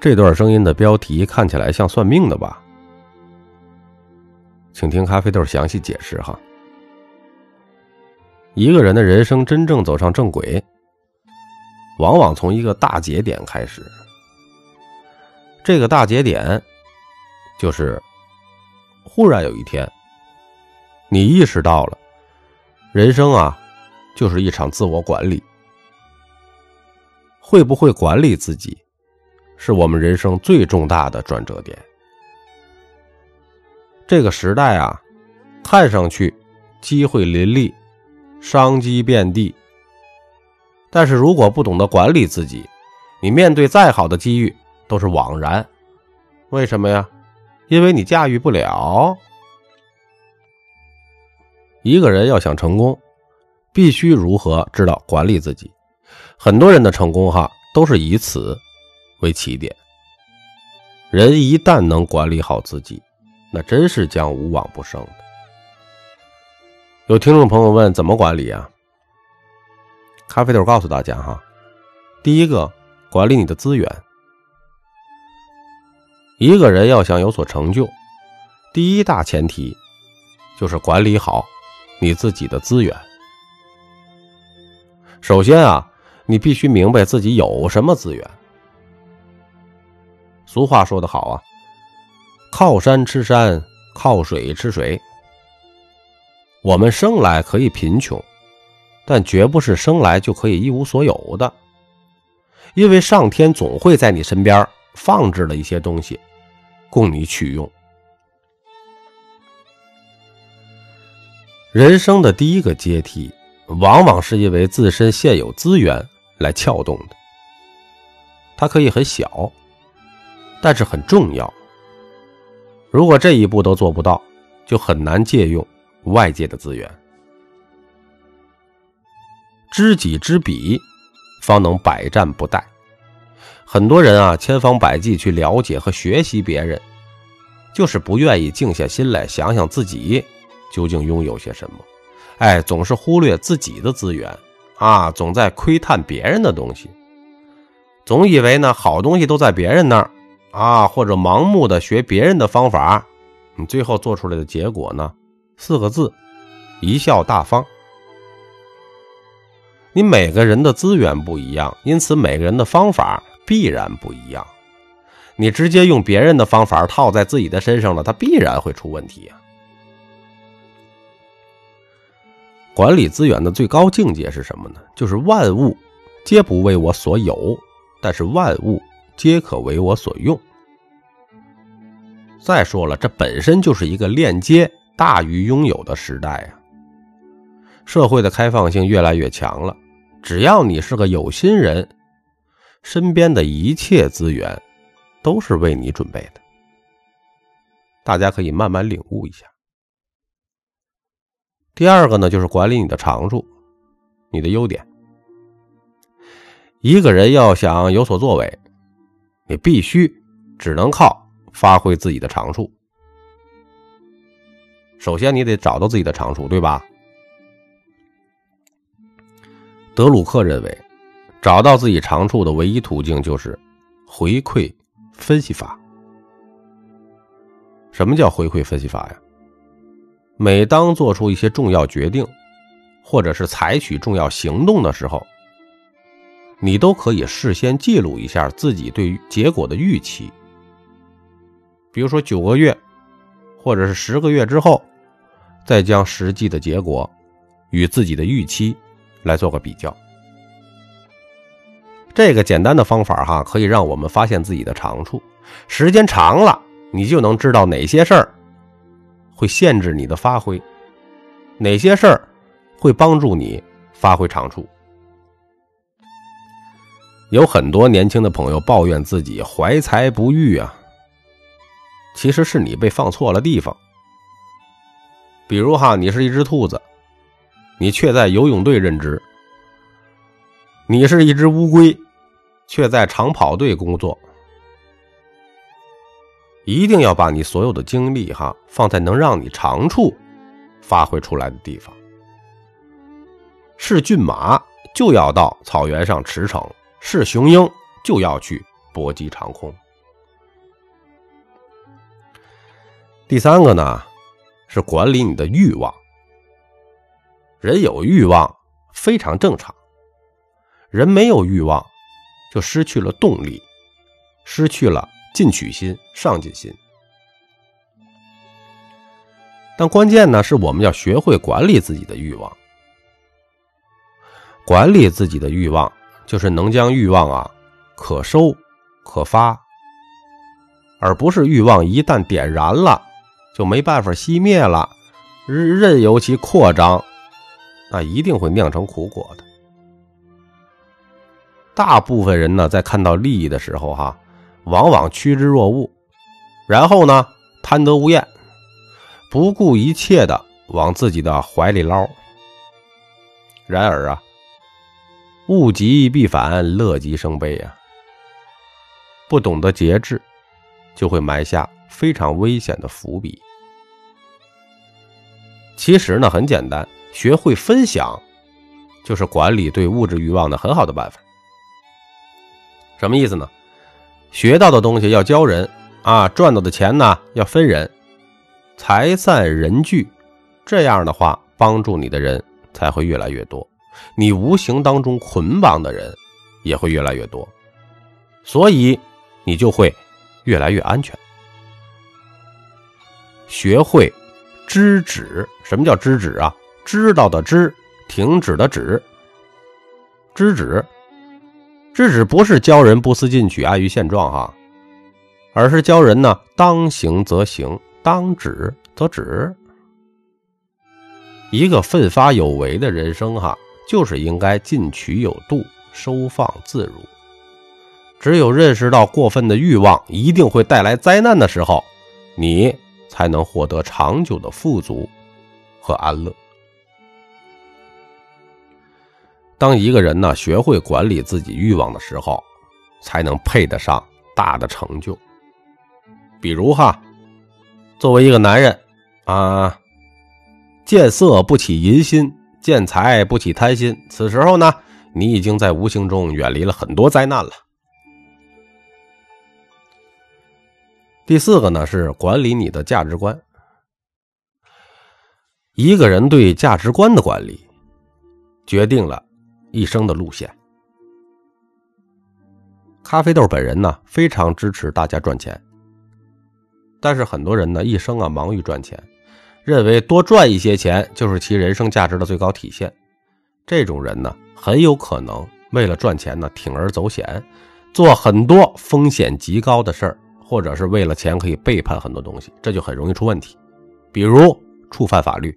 这段声音的标题看起来像算命的吧？请听咖啡豆详细解释哈。一个人的人生真正走上正轨，往往从一个大节点开始。这个大节点，就是忽然有一天，你意识到了，人生啊，就是一场自我管理。会不会管理自己？是我们人生最重大的转折点。这个时代啊，看上去机会林立，商机遍地。但是如果不懂得管理自己，你面对再好的机遇都是枉然。为什么呀？因为你驾驭不了。一个人要想成功，必须如何知道管理自己？很多人的成功哈，都是以此。为起点，人一旦能管理好自己，那真是将无往不胜的。有听众朋友问怎么管理啊？咖啡豆告诉大家哈，第一个，管理你的资源。一个人要想有所成就，第一大前提就是管理好你自己的资源。首先啊，你必须明白自己有什么资源。俗话说得好啊，靠山吃山，靠水吃水。我们生来可以贫穷，但绝不是生来就可以一无所有的，因为上天总会在你身边放置了一些东西，供你取用。人生的第一个阶梯，往往是因为自身现有资源来撬动的，它可以很小。但是很重要。如果这一步都做不到，就很难借用外界的资源。知己知彼，方能百战不殆。很多人啊，千方百计去了解和学习别人，就是不愿意静下心来想想自己究竟拥有些什么。哎，总是忽略自己的资源啊，总在窥探别人的东西，总以为呢好东西都在别人那儿。啊，或者盲目的学别人的方法，你最后做出来的结果呢？四个字：贻笑大方。你每个人的资源不一样，因此每个人的方法必然不一样。你直接用别人的方法套在自己的身上了，它必然会出问题啊！管理资源的最高境界是什么呢？就是万物皆不为我所有，但是万物。皆可为我所用。再说了，这本身就是一个链接大于拥有的时代啊！社会的开放性越来越强了，只要你是个有心人，身边的一切资源都是为你准备的。大家可以慢慢领悟一下。第二个呢，就是管理你的长处，你的优点。一个人要想有所作为。你必须只能靠发挥自己的长处。首先，你得找到自己的长处，对吧？德鲁克认为，找到自己长处的唯一途径就是回馈分析法。什么叫回馈分析法呀？每当做出一些重要决定，或者是采取重要行动的时候。你都可以事先记录一下自己对结果的预期，比如说九个月，或者是十个月之后，再将实际的结果与自己的预期来做个比较。这个简单的方法哈，可以让我们发现自己的长处。时间长了，你就能知道哪些事儿会限制你的发挥，哪些事儿会帮助你发挥长处。有很多年轻的朋友抱怨自己怀才不遇啊，其实是你被放错了地方。比如哈，你是一只兔子，你却在游泳队任职；你是一只乌龟，却在长跑队工作。一定要把你所有的精力哈放在能让你长处发挥出来的地方。是骏马，就要到草原上驰骋。是雄鹰就要去搏击长空。第三个呢是管理你的欲望。人有欲望非常正常。人没有欲望就失去了动力失去了进取心上进心。但关键呢是我们要学会管理自己的欲望。管理自己的欲望就是能将欲望啊可收可发，而不是欲望一旦点燃了就没办法熄灭了，任由其扩张，那一定会酿成苦果的。大部分人呢，在看到利益的时候，哈，往往趋之若鹜，然后呢，贪得无厌。不顾一切的往自己的怀里捞。然而啊，物极必反，乐极生悲啊。不懂得节制，就会埋下非常危险的伏笔。其实呢，很简单，学会分享，就是管理对物质欲望的很好的办法。什么意思呢？学到的东西要教人啊，赚到的钱呢要分人。财散人聚，这样的话，帮助你的人才会越来越多，你无形当中捆绑的人也会越来越多，所以你就会越来越安全。学会知止，什么叫知止啊？知道的知，停止的止。知止，知止不是教人不思进取、安于现状哈，而是教人呢，当行则行。当止则止，一个奋发有为的人生，哈，就是应该进取有度，收放自如。只有认识到过分的欲望一定会带来灾难的时候，你才能获得长久的富足和安乐。当一个人呢学会管理自己欲望的时候，才能配得上大的成就。比如哈。作为一个男人，啊，见色不起淫心，见财不起贪心。此时候呢，你已经在无形中远离了很多灾难了。第四个呢，是管理你的价值观。一个人对价值观的管理，决定了一生的路线。咖啡豆本人呢，非常支持大家赚钱。但是很多人呢，一生啊忙于赚钱，认为多赚一些钱就是其人生价值的最高体现。这种人呢，很有可能为了赚钱呢，铤而走险，做很多风险极高的事儿，或者是为了钱可以背叛很多东西，这就很容易出问题，比如触犯法律。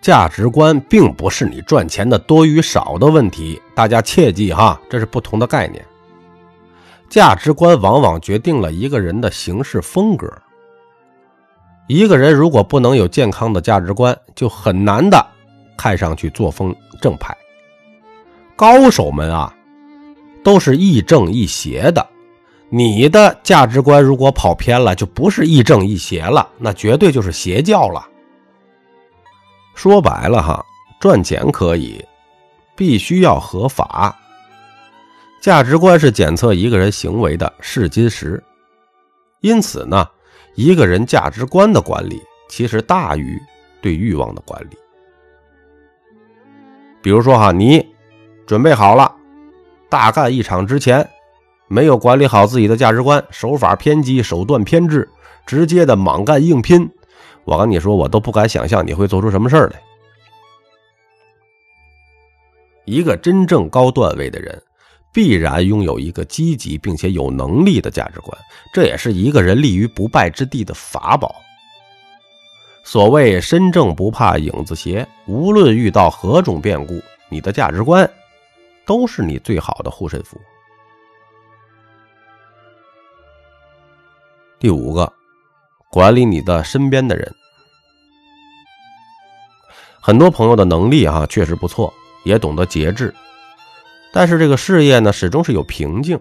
价值观并不是你赚钱的多与少的问题，大家切记哈，这是不同的概念。价值观往往决定了一个人的行事风格。一个人如果不能有健康的价值观，就很难的看上去作风正派。高手们啊，都是亦正亦邪的。你的价值观如果跑偏了，就不是亦正亦邪了，那绝对就是邪教了。说白了哈，赚钱可以，必须要合法。价值观是检测一个人行为的试金石，因此呢，一个人价值观的管理其实大于对欲望的管理。比如说哈，你准备好了大干一场之前，没有管理好自己的价值观，手法偏激，手段偏执，直接的莽干硬拼，我跟你说，我都不敢想象你会做出什么事儿来。一个真正高段位的人。必然拥有一个积极并且有能力的价值观，这也是一个人立于不败之地的法宝。所谓身正不怕影子斜，无论遇到何种变故，你的价值观都是你最好的护身符。第五个，管理你的身边的人。很多朋友的能力啊，确实不错，也懂得节制。但是这个事业呢，始终是有瓶颈，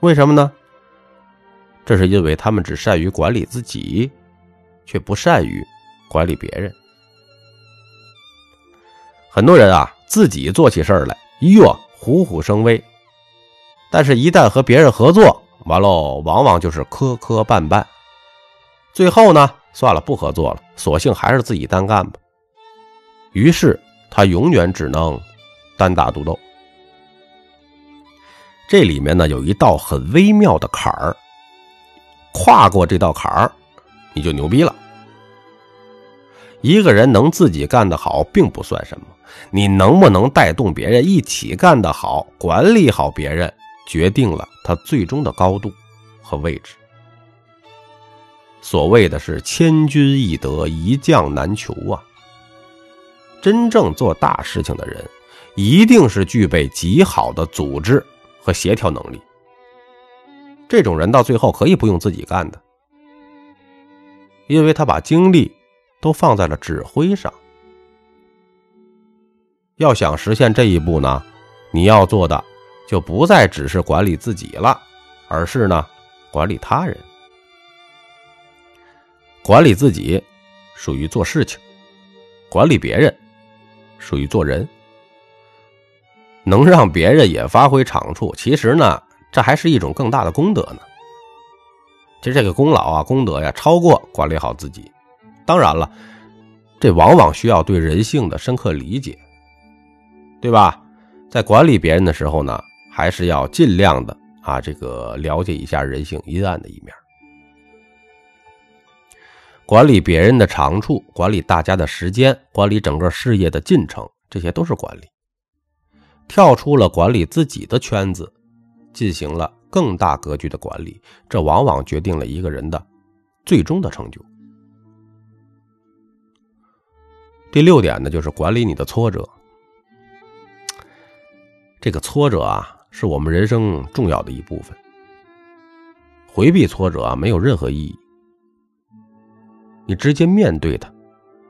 为什么呢？这是因为他们只善于管理自己，却不善于管理别人。很多人啊，自己做起事儿来，哟，虎虎生威，但是，一旦和别人合作，完喽，往往就是磕磕绊绊，最后呢，算了，不合作了，索性还是自己单干吧。于是他永远只能单打独斗。这里面呢，有一道很微妙的坎儿，跨过这道坎儿，你就牛逼了。一个人能自己干得好，并不算什么，你能不能带动别人一起干得好，管理好别人，决定了他最终的高度和位置。所谓的是千军易得，一将难求啊。真正做大事情的人，一定是具备极好的组织。和协调能力，这种人到最后可以不用自己干的，因为他把精力都放在了指挥上。要想实现这一步呢，你要做的就不再只是管理自己了，而是呢管理他人。管理自己属于做事情，管理别人属于做人。能让别人也发挥长处，其实呢，这还是一种更大的功德呢。其实这个功劳啊、功德呀，超过管理好自己。当然了，这往往需要对人性的深刻理解，对吧？在管理别人的时候呢，还是要尽量的啊，这个了解一下人性阴暗的一面。管理别人的长处，管理大家的时间，管理整个事业的进程，这些都是管理。跳出了管理自己的圈子，进行了更大格局的管理，这往往决定了一个人的最终的成就。第六点呢，就是管理你的挫折。这个挫折啊，是我们人生重要的一部分。回避挫折啊，没有任何意义。你直接面对它，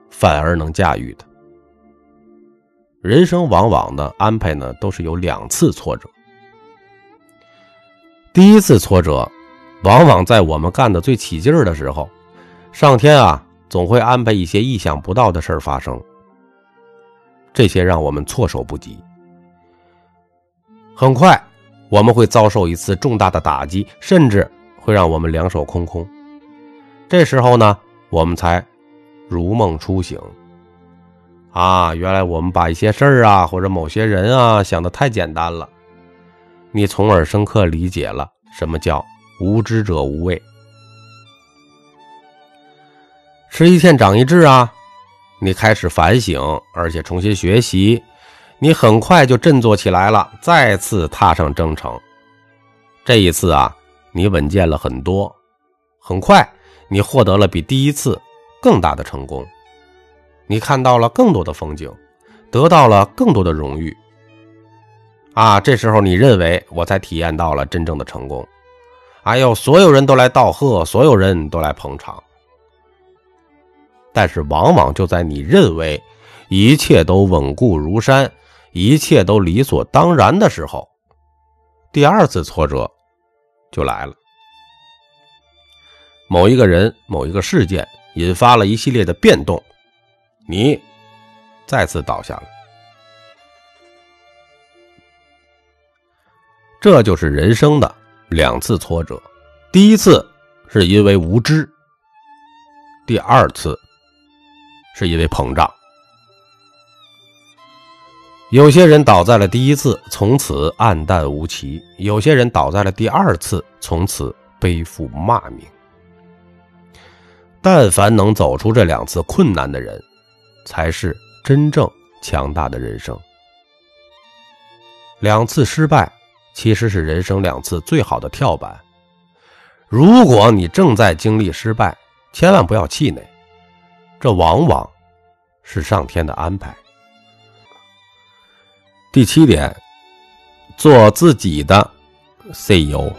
反而能驾驭它。人生往往的安排呢，都是有两次挫折。第一次挫折，往往在我们干的最起劲儿的时候，上天啊总会安排一些意想不到的事儿发生，这些让我们措手不及。很快，我们会遭受一次重大的打击，甚至会让我们两手空空。这时候呢，我们才如梦初醒。啊，原来我们把一些事儿啊，或者某些人啊，想的太简单了。你从而深刻理解了什么叫无知者无畏。吃一堑长一智啊，你开始反省，而且重新学习，你很快就振作起来了，再次踏上征程。这一次啊，你稳健了很多，很快你获得了比第一次更大的成功。你看到了更多的风景，得到了更多的荣誉，啊，这时候你认为我才体验到了真正的成功，哎呦，所有人都来道贺，所有人都来捧场，但是往往就在你认为一切都稳固如山，一切都理所当然的时候，第二次挫折就来了。某一个人、某一个事件引发了一系列的变动。你再次倒下了，这就是人生的两次挫折。第一次是因为无知，第二次是因为膨胀。有些人倒在了第一次，从此黯淡无奇；有些人倒在了第二次，从此背负骂名。但凡能走出这两次困难的人，才是真正强大的人生。两次失败其实是人生两次最好的跳板。如果你正在经历失败，千万不要气馁，这往往是上天的安排。第七点，做自己的 CEO。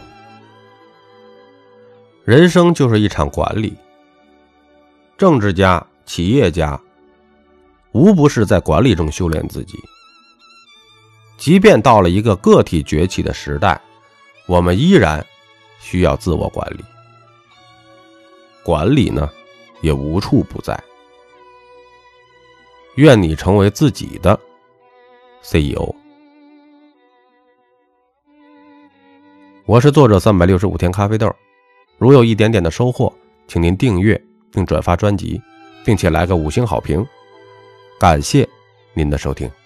人生就是一场管理，政治家、企业家。无不是在管理中修炼自己。即便到了一个个体崛起的时代，我们依然需要自我管理。管理呢，也无处不在。愿你成为自己的 CEO。我是作者三百六十五天咖啡豆，如有一点点的收获，请您订阅并转发专辑，并且来个五星好评，感谢您的收听。